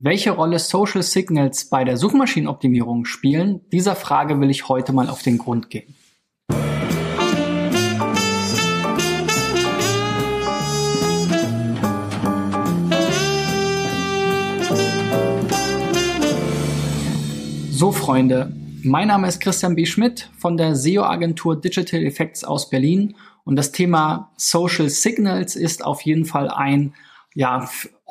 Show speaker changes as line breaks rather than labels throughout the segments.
Welche Rolle Social Signals bei der Suchmaschinenoptimierung spielen, dieser Frage will ich heute mal auf den Grund gehen. So, Freunde, mein Name ist Christian B. Schmidt von der SEO-Agentur Digital Effects aus Berlin und das Thema Social Signals ist auf jeden Fall ein ja,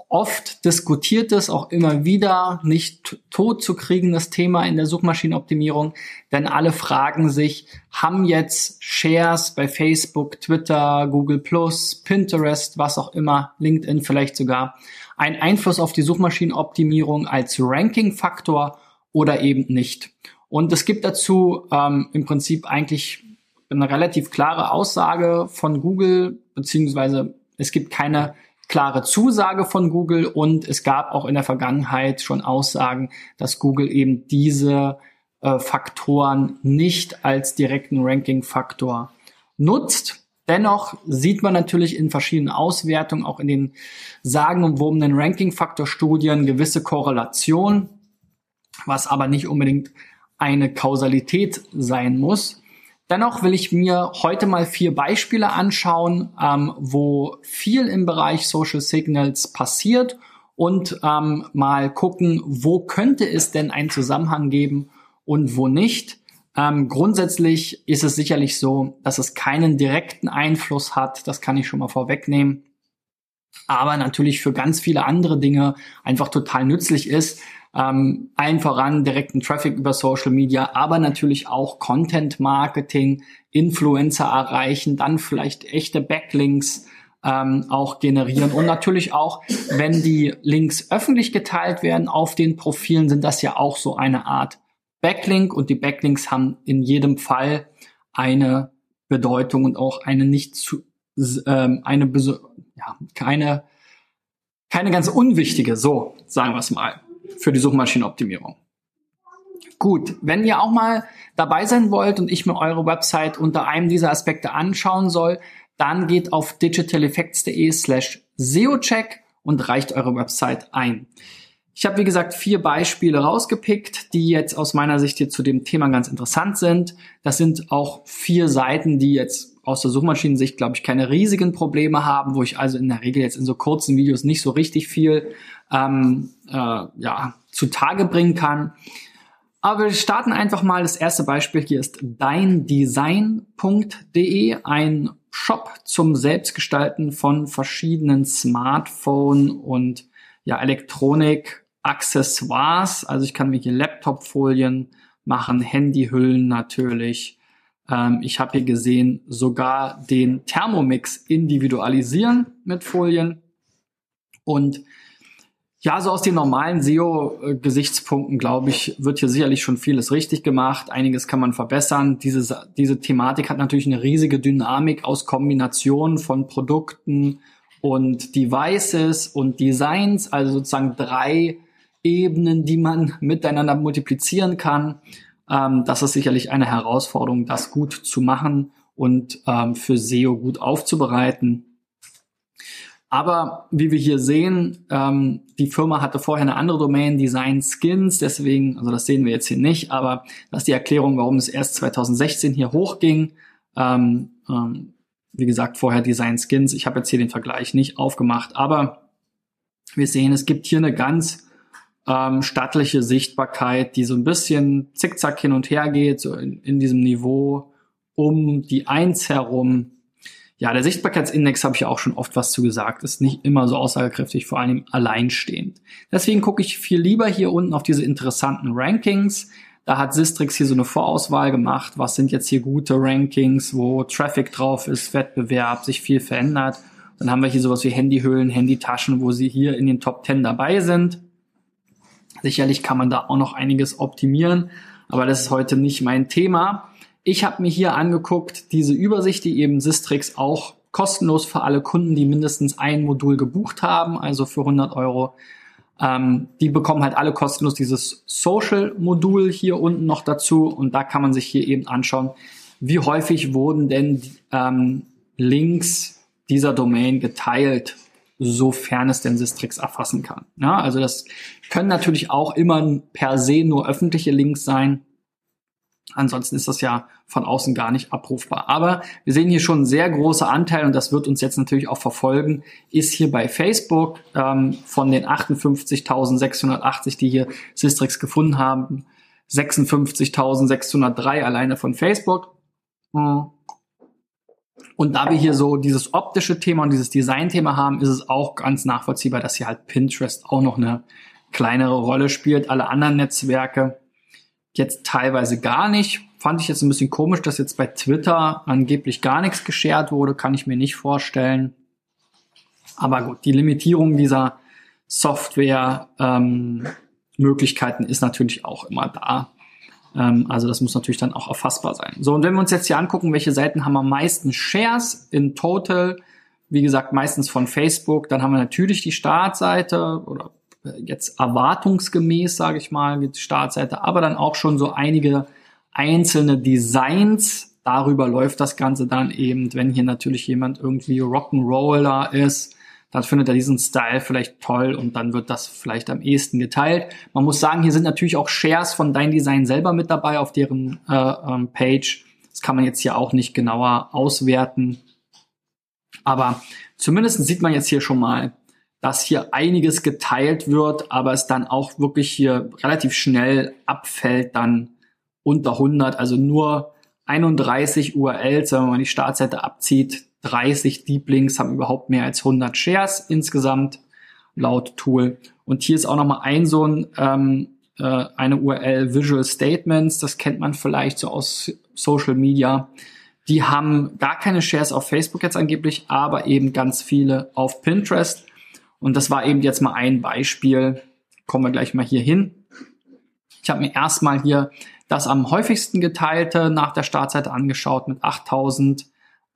oft diskutiertes, auch immer wieder nicht tot zu kriegendes Thema in der Suchmaschinenoptimierung, denn alle fragen sich, haben jetzt Shares bei Facebook, Twitter, Google Pinterest, was auch immer, LinkedIn vielleicht sogar, einen Einfluss auf die Suchmaschinenoptimierung als Ranking-Faktor oder eben nicht? Und es gibt dazu ähm, im Prinzip eigentlich eine relativ klare Aussage von Google, beziehungsweise es gibt keine klare Zusage von Google und es gab auch in der Vergangenheit schon Aussagen, dass Google eben diese äh, Faktoren nicht als direkten Ranking-Faktor nutzt. Dennoch sieht man natürlich in verschiedenen Auswertungen, auch in den sagenumwobenen Ranking-Faktor-Studien gewisse Korrelation, was aber nicht unbedingt eine Kausalität sein muss. Dennoch will ich mir heute mal vier Beispiele anschauen, ähm, wo viel im Bereich Social Signals passiert und ähm, mal gucken, wo könnte es denn einen Zusammenhang geben und wo nicht. Ähm, grundsätzlich ist es sicherlich so, dass es keinen direkten Einfluss hat. Das kann ich schon mal vorwegnehmen. Aber natürlich für ganz viele andere Dinge einfach total nützlich ist, ähm, allen voran direkten Traffic über Social Media, aber natürlich auch Content Marketing, Influencer erreichen, dann vielleicht echte Backlinks ähm, auch generieren. Und natürlich auch, wenn die Links öffentlich geteilt werden auf den Profilen, sind das ja auch so eine Art Backlink. Und die Backlinks haben in jedem Fall eine Bedeutung und auch eine nicht zu ähm, eine ja, keine keine ganz unwichtige, so sagen wir es mal für die Suchmaschinenoptimierung. Gut, wenn ihr auch mal dabei sein wollt und ich mir eure Website unter einem dieser Aspekte anschauen soll, dann geht auf digitaleffects.de slash SEOcheck und reicht eure Website ein. Ich habe, wie gesagt, vier Beispiele rausgepickt, die jetzt aus meiner Sicht hier zu dem Thema ganz interessant sind. Das sind auch vier Seiten, die jetzt aus der Suchmaschinensicht, glaube ich, keine riesigen Probleme haben, wo ich also in der Regel jetzt in so kurzen Videos nicht so richtig viel ähm, äh, ja, zutage bringen kann. Aber wir starten einfach mal. Das erste Beispiel hier ist deindesign.de, ein Shop zum Selbstgestalten von verschiedenen Smartphone und ja, Elektronik-Accessoires. Also ich kann mir hier Laptop-Folien machen, Handyhüllen natürlich. Ähm, ich habe hier gesehen, sogar den Thermomix individualisieren mit Folien. Und ja, so aus den normalen SEO-Gesichtspunkten, glaube ich, wird hier sicherlich schon vieles richtig gemacht. Einiges kann man verbessern. Diese, diese Thematik hat natürlich eine riesige Dynamik aus Kombination von Produkten und Devices und Designs, also sozusagen drei Ebenen, die man miteinander multiplizieren kann. Ähm, das ist sicherlich eine Herausforderung, das gut zu machen und ähm, für SEO gut aufzubereiten. Aber wie wir hier sehen, ähm, die Firma hatte vorher eine andere Domain, Design Skins, deswegen, also das sehen wir jetzt hier nicht, aber das ist die Erklärung, warum es erst 2016 hier hochging. Ähm, ähm, wie gesagt, vorher Design Skins. Ich habe jetzt hier den Vergleich nicht aufgemacht, aber wir sehen, es gibt hier eine ganz ähm, stattliche Sichtbarkeit, die so ein bisschen zickzack hin und her geht, so in, in diesem Niveau um die Eins herum ja, der Sichtbarkeitsindex habe ich auch schon oft was zu gesagt, ist nicht immer so aussagekräftig, vor allem alleinstehend. Deswegen gucke ich viel lieber hier unten auf diese interessanten Rankings. Da hat Sistrix hier so eine Vorauswahl gemacht, was sind jetzt hier gute Rankings, wo Traffic drauf ist, Wettbewerb, sich viel verändert. Dann haben wir hier sowas wie Handyhüllen, Handytaschen, wo sie hier in den Top 10 dabei sind. Sicherlich kann man da auch noch einiges optimieren, aber das ist heute nicht mein Thema. Ich habe mir hier angeguckt, diese Übersicht, die eben Sistrix auch kostenlos für alle Kunden, die mindestens ein Modul gebucht haben, also für 100 Euro, ähm, die bekommen halt alle kostenlos dieses Social-Modul hier unten noch dazu und da kann man sich hier eben anschauen, wie häufig wurden denn ähm, Links dieser Domain geteilt sofern es denn Sistrix erfassen kann. Ja, also das können natürlich auch immer per se nur öffentliche Links sein. Ansonsten ist das ja von außen gar nicht abrufbar. Aber wir sehen hier schon einen sehr großer Anteil und das wird uns jetzt natürlich auch verfolgen, ist hier bei Facebook ähm, von den 58.680, die hier Sistrix gefunden haben, 56.603 alleine von Facebook. Hm. Und da wir hier so dieses optische Thema und dieses Design-Thema haben, ist es auch ganz nachvollziehbar, dass hier halt Pinterest auch noch eine kleinere Rolle spielt. Alle anderen Netzwerke jetzt teilweise gar nicht. Fand ich jetzt ein bisschen komisch, dass jetzt bei Twitter angeblich gar nichts geshared wurde, kann ich mir nicht vorstellen. Aber gut, die Limitierung dieser Software ähm, ist natürlich auch immer da. Ähm, also das muss natürlich dann auch erfassbar sein. So, und wenn wir uns jetzt hier angucken, welche Seiten haben am meisten Shares in Total, wie gesagt, meistens von Facebook, dann haben wir natürlich die Startseite oder jetzt erwartungsgemäß, sage ich mal, die Startseite, aber dann auch schon so einige einzelne Designs. Darüber läuft das Ganze dann eben, wenn hier natürlich jemand irgendwie Rock'n'Roller ist, dann findet er diesen Style vielleicht toll und dann wird das vielleicht am ehesten geteilt. Man muss sagen, hier sind natürlich auch Shares von Dein Design selber mit dabei auf deren äh, ähm, Page. Das kann man jetzt hier auch nicht genauer auswerten. Aber zumindest sieht man jetzt hier schon mal, dass hier einiges geteilt wird, aber es dann auch wirklich hier relativ schnell abfällt, dann unter 100, also nur 31 URLs, wenn man die Startseite abzieht, 30 Deep Links haben überhaupt mehr als 100 Shares insgesamt laut Tool. Und hier ist auch nochmal ein so ein, ähm, äh, eine URL Visual Statements, das kennt man vielleicht so aus Social Media. Die haben gar keine Shares auf Facebook jetzt angeblich, aber eben ganz viele auf Pinterest. Und das war eben jetzt mal ein Beispiel. Kommen wir gleich mal hier hin. Ich habe mir erstmal hier das am häufigsten geteilte nach der Startseite angeschaut mit 8000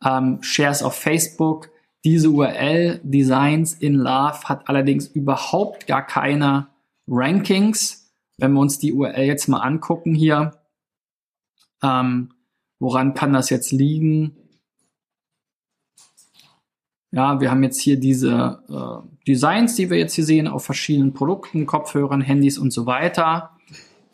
ähm, Shares auf Facebook. Diese URL Designs in Love hat allerdings überhaupt gar keine Rankings. Wenn wir uns die URL jetzt mal angucken hier, ähm, woran kann das jetzt liegen? Ja, wir haben jetzt hier diese äh, Designs, die wir jetzt hier sehen auf verschiedenen Produkten, Kopfhörern, Handys und so weiter.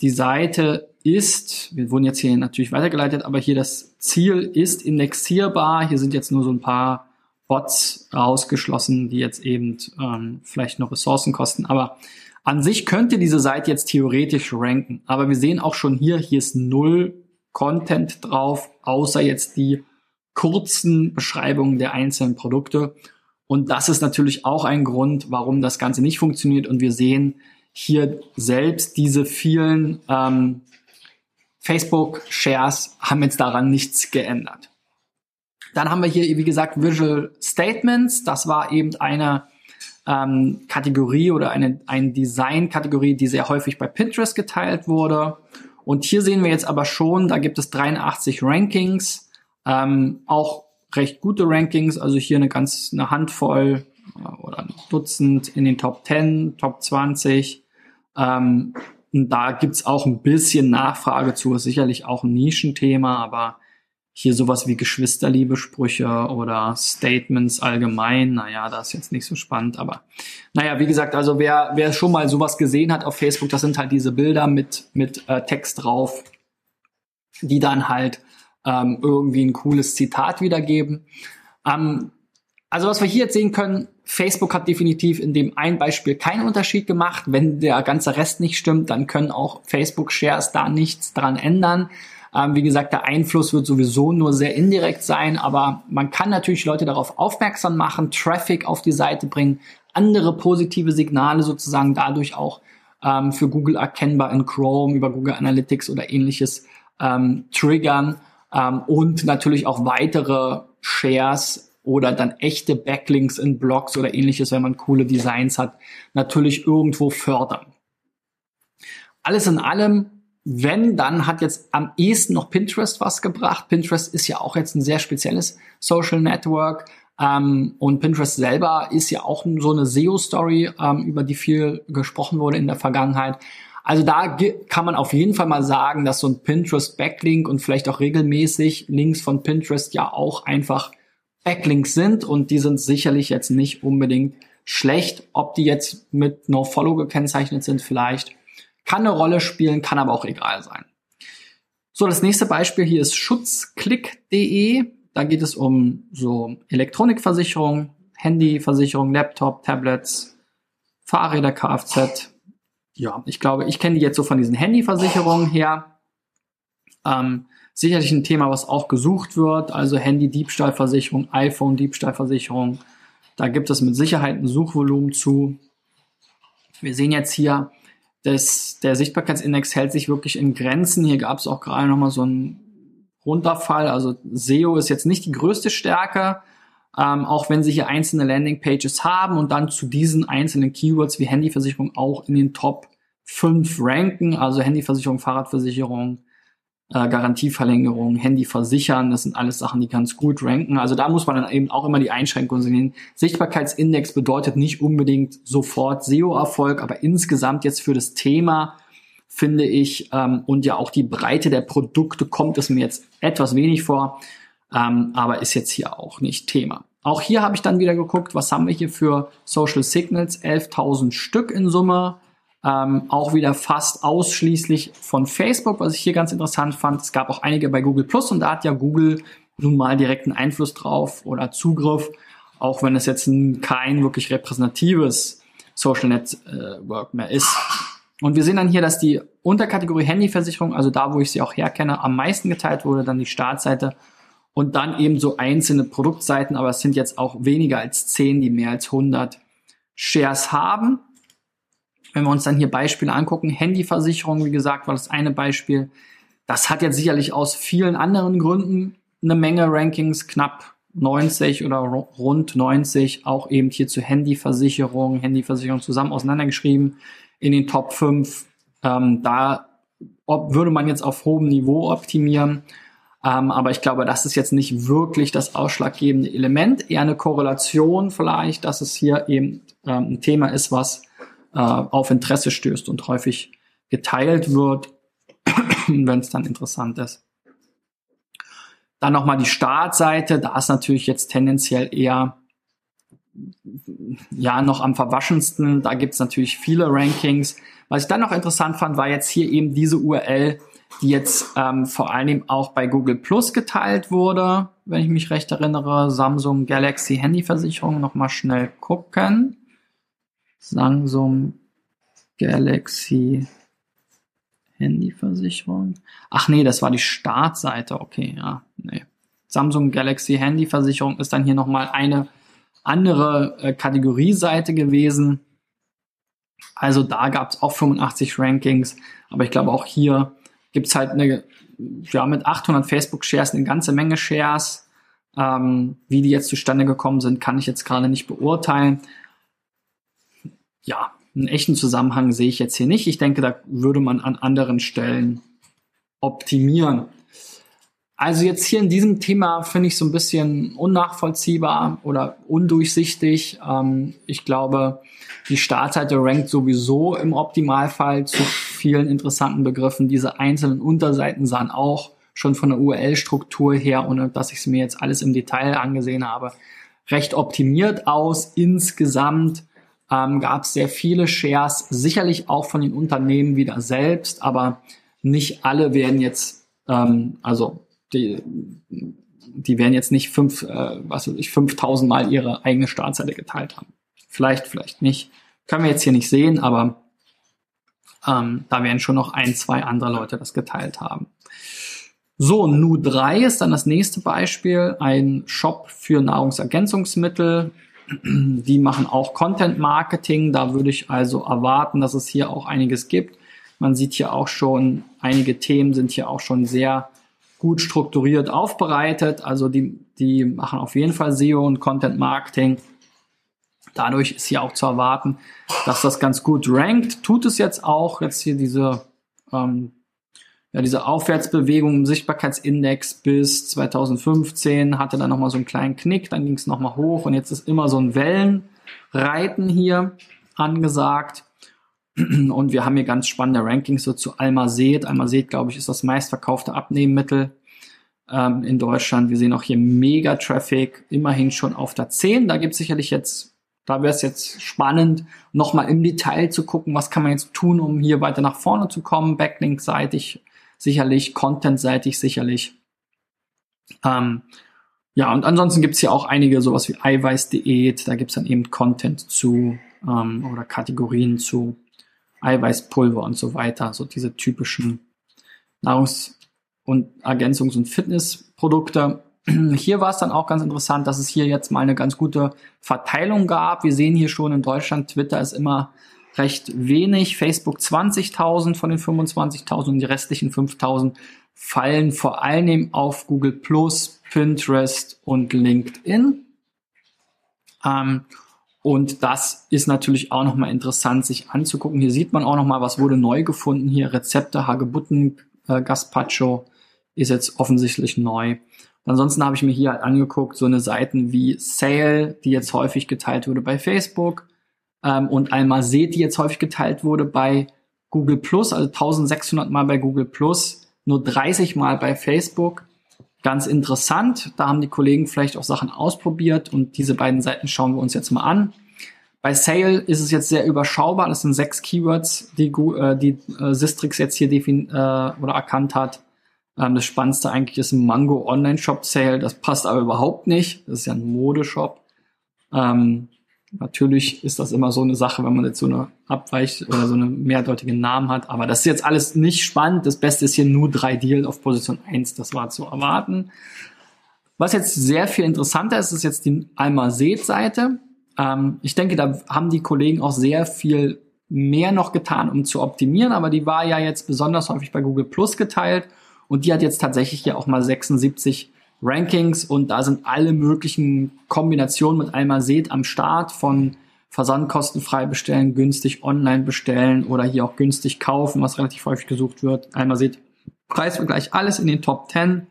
Die Seite ist, wir wurden jetzt hier natürlich weitergeleitet, aber hier das Ziel ist indexierbar. Hier sind jetzt nur so ein paar Bots ausgeschlossen, die jetzt eben ähm, vielleicht noch Ressourcen kosten. Aber an sich könnte diese Seite jetzt theoretisch ranken. Aber wir sehen auch schon hier, hier ist null Content drauf, außer jetzt die kurzen Beschreibungen der einzelnen Produkte. Und das ist natürlich auch ein Grund, warum das Ganze nicht funktioniert. Und wir sehen hier selbst diese vielen ähm, Facebook-Shares haben jetzt daran nichts geändert. Dann haben wir hier, wie gesagt, Visual Statements. Das war eben eine ähm, Kategorie oder eine, eine Design-Kategorie, die sehr häufig bei Pinterest geteilt wurde. Und hier sehen wir jetzt aber schon, da gibt es 83 Rankings, ähm, auch recht gute Rankings, also hier eine ganz eine Handvoll äh, oder ein Dutzend in den Top 10, Top 20. Ähm, da gibt's auch ein bisschen Nachfrage zu, ist sicherlich auch ein Nischenthema, aber hier sowas wie Geschwisterliebesprüche oder Statements allgemein, naja, das ist jetzt nicht so spannend, aber naja, wie gesagt, also wer, wer schon mal sowas gesehen hat auf Facebook, das sind halt diese Bilder mit, mit äh, Text drauf, die dann halt ähm, irgendwie ein cooles Zitat wiedergeben. Ähm, also was wir hier jetzt sehen können, Facebook hat definitiv in dem ein Beispiel keinen Unterschied gemacht. Wenn der ganze Rest nicht stimmt, dann können auch Facebook-Shares da nichts dran ändern. Ähm, wie gesagt, der Einfluss wird sowieso nur sehr indirekt sein, aber man kann natürlich Leute darauf aufmerksam machen, Traffic auf die Seite bringen, andere positive Signale sozusagen dadurch auch ähm, für Google erkennbar in Chrome über Google Analytics oder ähnliches ähm, triggern ähm, und natürlich auch weitere Shares oder dann echte Backlinks in Blogs oder ähnliches, wenn man coole Designs hat, natürlich irgendwo fördern. Alles in allem, wenn, dann hat jetzt am ehesten noch Pinterest was gebracht. Pinterest ist ja auch jetzt ein sehr spezielles Social Network. Ähm, und Pinterest selber ist ja auch so eine SEO-Story, ähm, über die viel gesprochen wurde in der Vergangenheit. Also da kann man auf jeden Fall mal sagen, dass so ein Pinterest-Backlink und vielleicht auch regelmäßig Links von Pinterest ja auch einfach Backlinks sind und die sind sicherlich jetzt nicht unbedingt schlecht. Ob die jetzt mit No-Follow gekennzeichnet sind, vielleicht. Kann eine Rolle spielen, kann aber auch egal sein. So, das nächste Beispiel hier ist schutzklick.de. Da geht es um so Elektronikversicherung, Handyversicherung, Laptop, Tablets, Fahrräder, Kfz. Ja, ich glaube, ich kenne die jetzt so von diesen Handyversicherungen her. Ähm, sicherlich ein Thema, was auch gesucht wird, also Handy-Diebstahlversicherung, iPhone-Diebstahlversicherung. Da gibt es mit Sicherheit ein Suchvolumen zu. Wir sehen jetzt hier, dass der Sichtbarkeitsindex hält sich wirklich in Grenzen. Hier gab es auch gerade nochmal so einen Runterfall. Also SEO ist jetzt nicht die größte Stärke, ähm, auch wenn sie hier einzelne Landingpages haben und dann zu diesen einzelnen Keywords wie Handyversicherung auch in den Top 5 ranken, also Handyversicherung, Fahrradversicherung, äh, Garantieverlängerung, Handy versichern, das sind alles Sachen, die ganz gut ranken. Also da muss man dann eben auch immer die Einschränkungen sehen. Sichtbarkeitsindex bedeutet nicht unbedingt sofort SEO-Erfolg, aber insgesamt jetzt für das Thema finde ich ähm, und ja auch die Breite der Produkte kommt es mir jetzt etwas wenig vor, ähm, aber ist jetzt hier auch nicht Thema. Auch hier habe ich dann wieder geguckt, was haben wir hier für Social Signals, 11.000 Stück in Summe ähm, auch wieder fast ausschließlich von Facebook, was ich hier ganz interessant fand. Es gab auch einige bei Google Plus und da hat ja Google nun mal direkten Einfluss drauf oder Zugriff, auch wenn es jetzt kein wirklich repräsentatives Social Network mehr ist. Und wir sehen dann hier, dass die Unterkategorie Handyversicherung, also da, wo ich sie auch herkenne, am meisten geteilt wurde, dann die Startseite und dann eben so einzelne Produktseiten, aber es sind jetzt auch weniger als zehn, die mehr als 100 Shares haben. Wenn wir uns dann hier Beispiele angucken, Handyversicherung, wie gesagt, war das eine Beispiel. Das hat jetzt sicherlich aus vielen anderen Gründen eine Menge Rankings, knapp 90 oder rund 90, auch eben hier zu Handyversicherung, Handyversicherung zusammen auseinandergeschrieben in den Top 5. Ähm, da würde man jetzt auf hohem Niveau optimieren. Ähm, aber ich glaube, das ist jetzt nicht wirklich das ausschlaggebende Element, eher eine Korrelation vielleicht, dass es hier eben ähm, ein Thema ist, was äh, auf Interesse stößt und häufig geteilt wird, wenn es dann interessant ist. Dann nochmal die Startseite, da ist natürlich jetzt tendenziell eher ja noch am verwaschensten. Da gibt es natürlich viele Rankings. Was ich dann noch interessant fand, war jetzt hier eben diese URL, die jetzt ähm, vor allem auch bei Google Plus geteilt wurde, wenn ich mich recht erinnere. Samsung Galaxy Handyversicherung nochmal schnell gucken. Samsung Galaxy Handyversicherung. Ach nee, das war die Startseite. Okay, ja, nee. Samsung Galaxy Handyversicherung ist dann hier nochmal eine andere äh, Kategorieseite gewesen. Also da gab es auch 85 Rankings, aber ich glaube auch hier es halt eine, ja, mit 800 Facebook-Shares eine ganze Menge Shares. Ähm, wie die jetzt zustande gekommen sind, kann ich jetzt gerade nicht beurteilen ja, einen echten Zusammenhang sehe ich jetzt hier nicht. Ich denke, da würde man an anderen Stellen optimieren. Also jetzt hier in diesem Thema finde ich so ein bisschen unnachvollziehbar oder undurchsichtig. Ähm, ich glaube, die Startseite rankt sowieso im Optimalfall zu vielen interessanten Begriffen. Diese einzelnen Unterseiten sahen auch schon von der URL-Struktur her, ohne dass ich es mir jetzt alles im Detail angesehen habe, recht optimiert aus. Insgesamt ähm, gab es sehr viele Shares, sicherlich auch von den Unternehmen wieder selbst, aber nicht alle werden jetzt, ähm, also die, die werden jetzt nicht fünf, äh, was weiß ich, 5000 Mal ihre eigene Startseite geteilt haben. Vielleicht, vielleicht nicht. Können wir jetzt hier nicht sehen, aber ähm, da werden schon noch ein, zwei andere Leute das geteilt haben. So, Nu3 ist dann das nächste Beispiel, ein Shop für Nahrungsergänzungsmittel. Die machen auch Content Marketing. Da würde ich also erwarten, dass es hier auch einiges gibt. Man sieht hier auch schon, einige Themen sind hier auch schon sehr gut strukturiert aufbereitet. Also die, die machen auf jeden Fall SEO und Content Marketing. Dadurch ist hier auch zu erwarten, dass das ganz gut rankt. Tut es jetzt auch. Jetzt hier diese ähm, ja, diese Aufwärtsbewegung im Sichtbarkeitsindex bis 2015 hatte dann nochmal so einen kleinen Knick, dann ging es nochmal hoch und jetzt ist immer so ein Wellenreiten hier angesagt. Und wir haben hier ganz spannende Rankings so zu Almazet. Almazet, glaube ich, ist das meistverkaufte Abnehmmittel ähm, in Deutschland. Wir sehen auch hier Mega-Traffic, immerhin schon auf der 10. Da gibt es sicherlich jetzt da wäre es jetzt spannend, nochmal im Detail zu gucken, was kann man jetzt tun, um hier weiter nach vorne zu kommen, Backlink-seitig sicherlich, Content-seitig sicherlich. Ähm, ja, und ansonsten gibt's hier auch einige, sowas wie Eiweißdiät, da gibt's dann eben Content zu ähm, oder Kategorien zu Eiweißpulver und so weiter, so diese typischen Nahrungs- und Ergänzungs- und Fitnessprodukte. Hier war es dann auch ganz interessant, dass es hier jetzt mal eine ganz gute Verteilung gab. Wir sehen hier schon in Deutschland, Twitter ist immer recht wenig, Facebook 20.000 von den 25.000 und die restlichen 5.000 fallen vor allem auf Google Plus, Pinterest und LinkedIn. Ähm, und das ist natürlich auch nochmal interessant, sich anzugucken. Hier sieht man auch nochmal, was wurde neu gefunden. Hier Rezepte, Hagebutten, äh, Gazpacho ist jetzt offensichtlich neu. Ansonsten habe ich mir hier halt angeguckt, so eine Seiten wie Sale, die jetzt häufig geteilt wurde bei Facebook ähm, und Almazet, die jetzt häufig geteilt wurde bei Google Plus, also 1600 Mal bei Google Plus, nur 30 Mal bei Facebook. Ganz interessant. Da haben die Kollegen vielleicht auch Sachen ausprobiert und diese beiden Seiten schauen wir uns jetzt mal an. Bei Sale ist es jetzt sehr überschaubar. Das sind sechs Keywords, die, äh, die äh, Sistrix jetzt hier defin äh, oder erkannt hat. Ähm, das Spannendste eigentlich ist ein Mango Online Shop Sale. Das passt aber überhaupt nicht. Das ist ja ein Modeshop. Ähm, natürlich ist das immer so eine Sache, wenn man jetzt so eine Abweich oder so eine mehrdeutigen Namen hat. Aber das ist jetzt alles nicht spannend. Das Beste ist hier nur drei Deal auf Position 1. Das war zu erwarten. Was jetzt sehr viel interessanter ist, ist jetzt die Alma-Seed-Seite. Ähm, ich denke, da haben die Kollegen auch sehr viel mehr noch getan, um zu optimieren. Aber die war ja jetzt besonders häufig bei Google Plus geteilt. Und die hat jetzt tatsächlich ja auch mal 76 Rankings und da sind alle möglichen Kombinationen mit einmal seht am Start von versandkostenfrei bestellen, günstig online bestellen oder hier auch günstig kaufen, was relativ häufig gesucht wird. Einmal seht Preisvergleich, alles in den Top 10.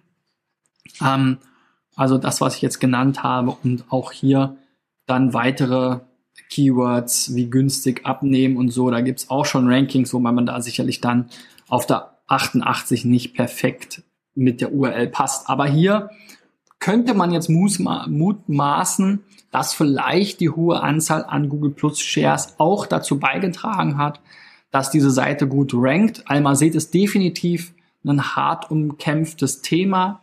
Ähm, also das, was ich jetzt genannt habe und auch hier dann weitere Keywords wie günstig abnehmen und so. Da gibt's auch schon Rankings, wo man da sicherlich dann auf der 88 nicht perfekt mit der URL passt. Aber hier könnte man jetzt mutmaßen, dass vielleicht die hohe Anzahl an Google Plus Shares auch dazu beigetragen hat, dass diese Seite gut rankt. Almazet ist definitiv ein hart umkämpftes Thema.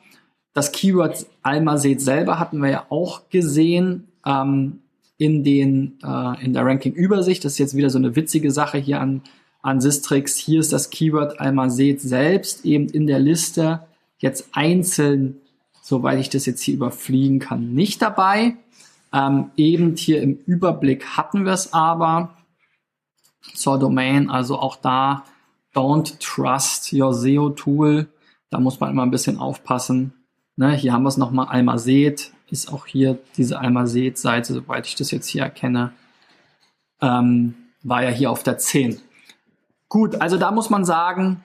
Das Keyword Almazet selber hatten wir ja auch gesehen ähm, in, den, äh, in der Ranking-Übersicht. Das ist jetzt wieder so eine witzige Sache hier an an Sistrix. Hier ist das Keyword Almazet selbst eben in der Liste jetzt einzeln, soweit ich das jetzt hier überfliegen kann, nicht dabei. Ähm, eben hier im Überblick hatten wir es aber zur Domain, also auch da don't trust your SEO Tool. Da muss man immer ein bisschen aufpassen. Ne, hier haben wir es nochmal Almazet, ist auch hier diese Almazet-Seite, soweit ich das jetzt hier erkenne, ähm, war ja hier auf der 10. Gut, also da muss man sagen,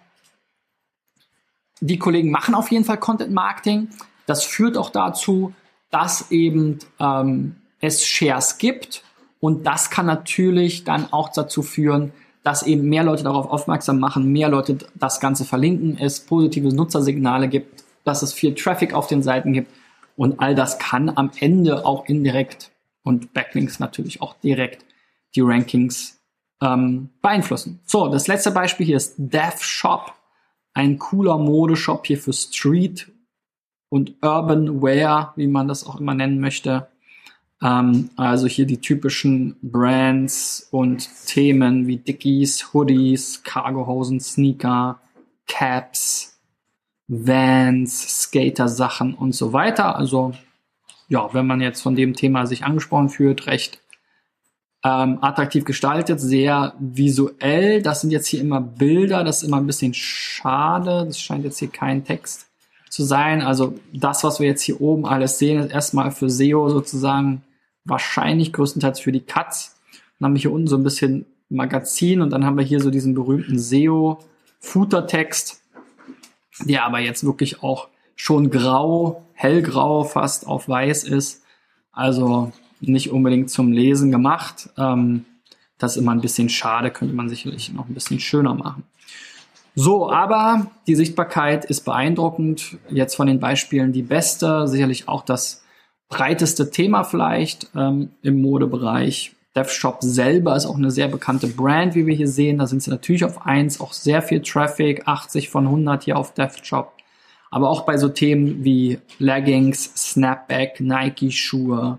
die Kollegen machen auf jeden Fall Content Marketing. Das führt auch dazu, dass eben ähm, es Shares gibt und das kann natürlich dann auch dazu führen, dass eben mehr Leute darauf aufmerksam machen, mehr Leute das Ganze verlinken, es positive Nutzersignale gibt, dass es viel Traffic auf den Seiten gibt und all das kann am Ende auch indirekt und Backlinks natürlich auch direkt die Rankings ähm, beeinflussen. So, das letzte Beispiel hier ist Dev Shop. Ein cooler Modeshop hier für Street und Urban Wear, wie man das auch immer nennen möchte. Ähm, also hier die typischen Brands und Themen wie Dickies, Hoodies, Cargohosen, Sneaker, Caps, Vans, Skater-Sachen und so weiter. Also ja, wenn man jetzt von dem Thema sich angesprochen fühlt, recht ähm, attraktiv gestaltet, sehr visuell. Das sind jetzt hier immer Bilder, das ist immer ein bisschen schade. Das scheint jetzt hier kein Text zu sein. Also das, was wir jetzt hier oben alles sehen, ist erstmal für SEO sozusagen wahrscheinlich größtenteils für die Cuts. Dann haben wir hier unten so ein bisschen Magazin und dann haben wir hier so diesen berühmten SEO-Footer-Text, der aber jetzt wirklich auch schon grau, hellgrau fast auf weiß ist. Also nicht unbedingt zum Lesen gemacht. Ähm, das ist immer ein bisschen schade, könnte man sicherlich noch ein bisschen schöner machen. So, aber die Sichtbarkeit ist beeindruckend. Jetzt von den Beispielen die beste, sicherlich auch das breiteste Thema vielleicht ähm, im Modebereich. DevShop selber ist auch eine sehr bekannte Brand, wie wir hier sehen. Da sind sie natürlich auf eins, auch sehr viel Traffic, 80 von 100 hier auf DevShop. Aber auch bei so Themen wie Leggings, Snapback, Nike-Schuhe,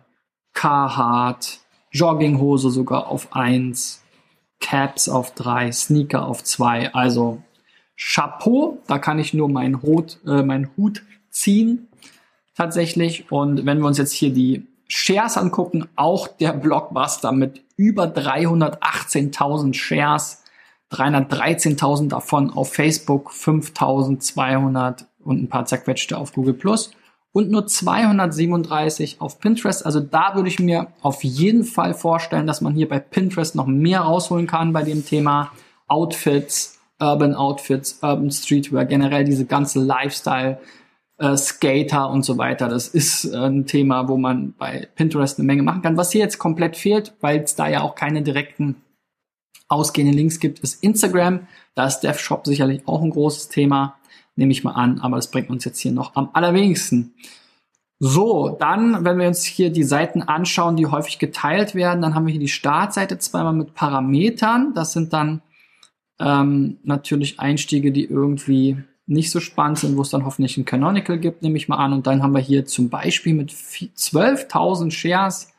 Carhartt, Jogginghose sogar auf eins, Caps auf drei, Sneaker auf zwei. Also Chapeau, da kann ich nur meinen Hut, äh, meinen Hut ziehen tatsächlich. Und wenn wir uns jetzt hier die Shares angucken, auch der Blockbuster mit über 318.000 Shares, 313.000 davon auf Facebook, 5.200 und ein paar zerquetschte auf Google und nur 237 auf Pinterest. Also da würde ich mir auf jeden Fall vorstellen, dass man hier bei Pinterest noch mehr rausholen kann bei dem Thema Outfits, Urban Outfits, Urban Streetwear, generell diese ganze Lifestyle äh, Skater und so weiter. Das ist äh, ein Thema, wo man bei Pinterest eine Menge machen kann. Was hier jetzt komplett fehlt, weil es da ja auch keine direkten ausgehenden Links gibt, ist Instagram. Da ist DevShop sicherlich auch ein großes Thema, nehme ich mal an, aber das bringt uns jetzt hier noch am allerwenigsten. So, dann, wenn wir uns hier die Seiten anschauen, die häufig geteilt werden, dann haben wir hier die Startseite zweimal mit Parametern. Das sind dann ähm, natürlich Einstiege, die irgendwie nicht so spannend sind, wo es dann hoffentlich ein Canonical gibt, nehme ich mal an. Und dann haben wir hier zum Beispiel mit 12.000 Shares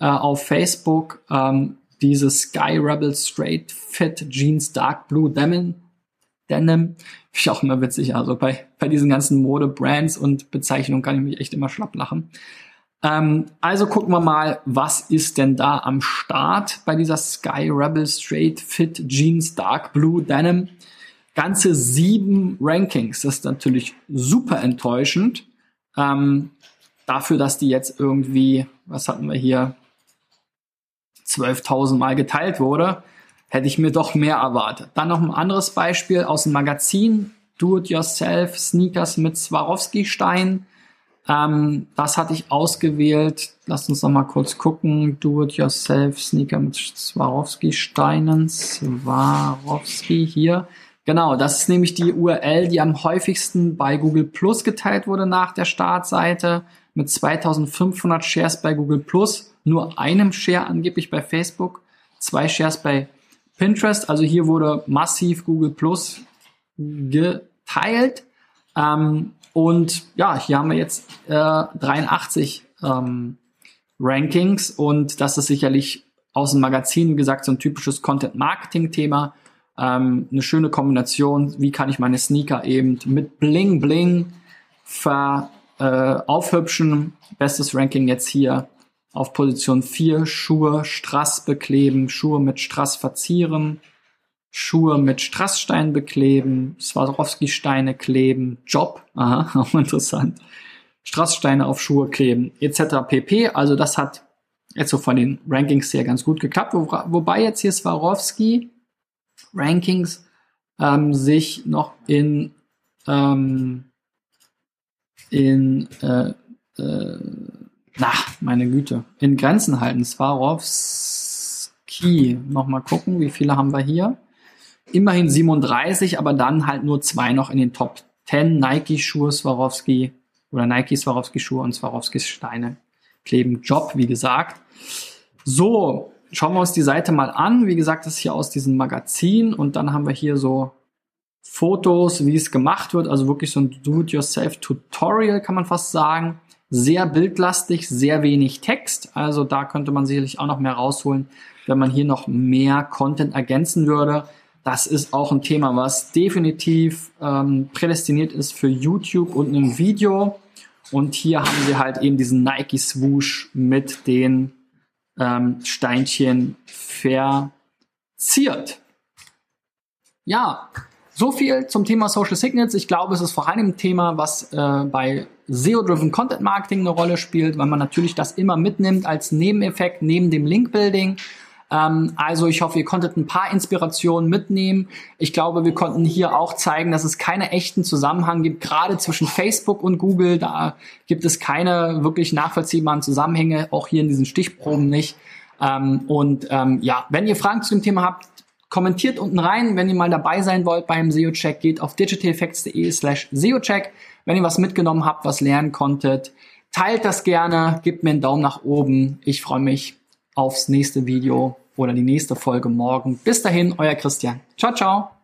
äh, auf Facebook ähm, diese Sky Rebel Straight Fit Jeans Dark Blue Denim. Denim. Finde ich auch immer witzig. Also bei, bei diesen ganzen Mode-Brands und Bezeichnungen kann ich mich echt immer schlapp lachen. Ähm, also gucken wir mal, was ist denn da am Start bei dieser Sky Rebel Straight Fit Jeans Dark Blue Denim ganze sieben Rankings. Das ist natürlich super enttäuschend. Ähm, dafür, dass die jetzt irgendwie, was hatten wir hier, 12.000 Mal geteilt wurde, hätte ich mir doch mehr erwartet. Dann noch ein anderes Beispiel aus dem Magazin, Do-it-yourself Sneakers mit Swarovski-Stein. Ähm, das hatte ich ausgewählt. Lasst uns noch mal kurz gucken. Do-it-yourself Sneaker mit Swarovski-Steinen. Swarovski hier. Genau, das ist nämlich die URL, die am häufigsten bei Google Plus geteilt wurde nach der Startseite mit 2500 Shares bei Google Plus, nur einem Share angeblich bei Facebook, zwei Shares bei Pinterest. Also hier wurde massiv Google Plus geteilt. Ähm, und ja, hier haben wir jetzt äh, 83 ähm, Rankings und das ist sicherlich aus dem Magazin, wie gesagt, so ein typisches Content-Marketing-Thema ähm, eine schöne Kombination, wie kann ich meine Sneaker eben mit Bling Bling ver, äh, aufhübschen. Bestes Ranking jetzt hier auf Position 4, Schuhe Strass bekleben, Schuhe mit Strass verzieren, Schuhe mit Strassstein bekleben, Swarovski-Steine kleben, Job, aha, auch interessant, Strasssteine auf Schuhe kleben, etc. pp. Also das hat jetzt so von den Rankings her ganz gut geklappt, wo, wobei jetzt hier Swarovski Rankings ähm, sich noch in, ähm, in äh, äh, na, meine Güte, in Grenzen halten. Swarovski, nochmal gucken, wie viele haben wir hier? Immerhin 37, aber dann halt nur zwei noch in den Top 10. Nike-Schuhe, Swarovski oder Nike Swarovski-Schuhe und Swarovskis Steine kleben Job, wie gesagt. So, schauen wir uns die Seite mal an. Wie gesagt, das ist hier aus diesem Magazin und dann haben wir hier so Fotos, wie es gemacht wird. Also wirklich so ein Do-it-yourself-Tutorial kann man fast sagen. Sehr bildlastig, sehr wenig Text. Also da könnte man sicherlich auch noch mehr rausholen, wenn man hier noch mehr Content ergänzen würde. Das ist auch ein Thema, was definitiv ähm, prädestiniert ist für YouTube und ein Video. Und hier haben sie halt eben diesen Nike Swoosh mit den ähm, Steinchen verziert. Ja, so viel zum Thema Social Signals. Ich glaube, es ist vor allem ein Thema, was äh, bei SEO-driven Content Marketing eine Rolle spielt, weil man natürlich das immer mitnimmt als Nebeneffekt neben dem Link-Building. Ähm, also ich hoffe, ihr konntet ein paar Inspirationen mitnehmen. Ich glaube, wir konnten hier auch zeigen, dass es keine echten Zusammenhang gibt, gerade zwischen Facebook und Google. Da gibt es keine wirklich nachvollziehbaren Zusammenhänge, auch hier in diesen Stichproben nicht. Ähm, und ähm, ja, wenn ihr Fragen zu dem Thema habt, kommentiert unten rein. Wenn ihr mal dabei sein wollt beim SEO-Check, geht auf digitaleffects.de slash SEO-Check. Wenn ihr was mitgenommen habt, was lernen konntet, teilt das gerne, gebt mir einen Daumen nach oben. Ich freue mich aufs nächste Video oder die nächste Folge morgen. Bis dahin, euer Christian. Ciao, ciao.